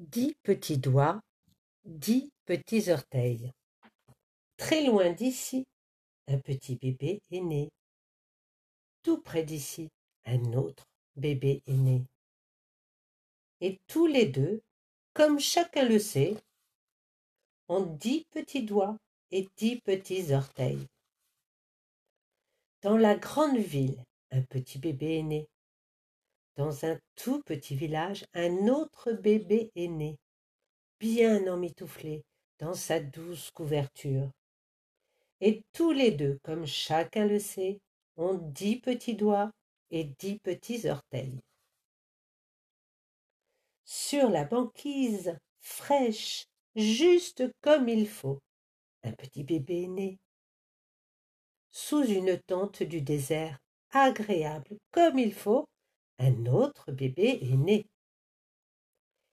Dix petits doigts, dix petits orteils. Très loin d'ici, un petit bébé est né. Tout près d'ici, un autre bébé est né. Et tous les deux, comme chacun le sait, ont dix petits doigts et dix petits orteils. Dans la grande ville, un petit bébé est né. Dans un tout petit village, un autre bébé est né, bien emmitouflé dans sa douce couverture. Et tous les deux, comme chacun le sait, ont dix petits doigts et dix petits orteils. Sur la banquise, fraîche, juste comme il faut, un petit bébé est né. Sous une tente du désert, agréable comme il faut, un autre bébé est né.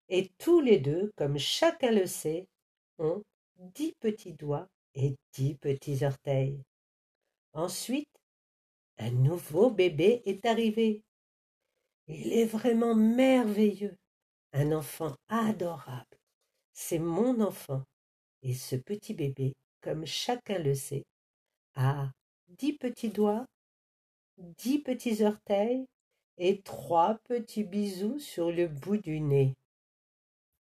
Et tous les deux, comme chacun le sait, ont dix petits doigts et dix petits orteils. Ensuite, un nouveau bébé est arrivé. Il est vraiment merveilleux, un enfant adorable. C'est mon enfant. Et ce petit bébé, comme chacun le sait, a dix petits doigts, dix petits orteils et trois petits bisous sur le bout du nez.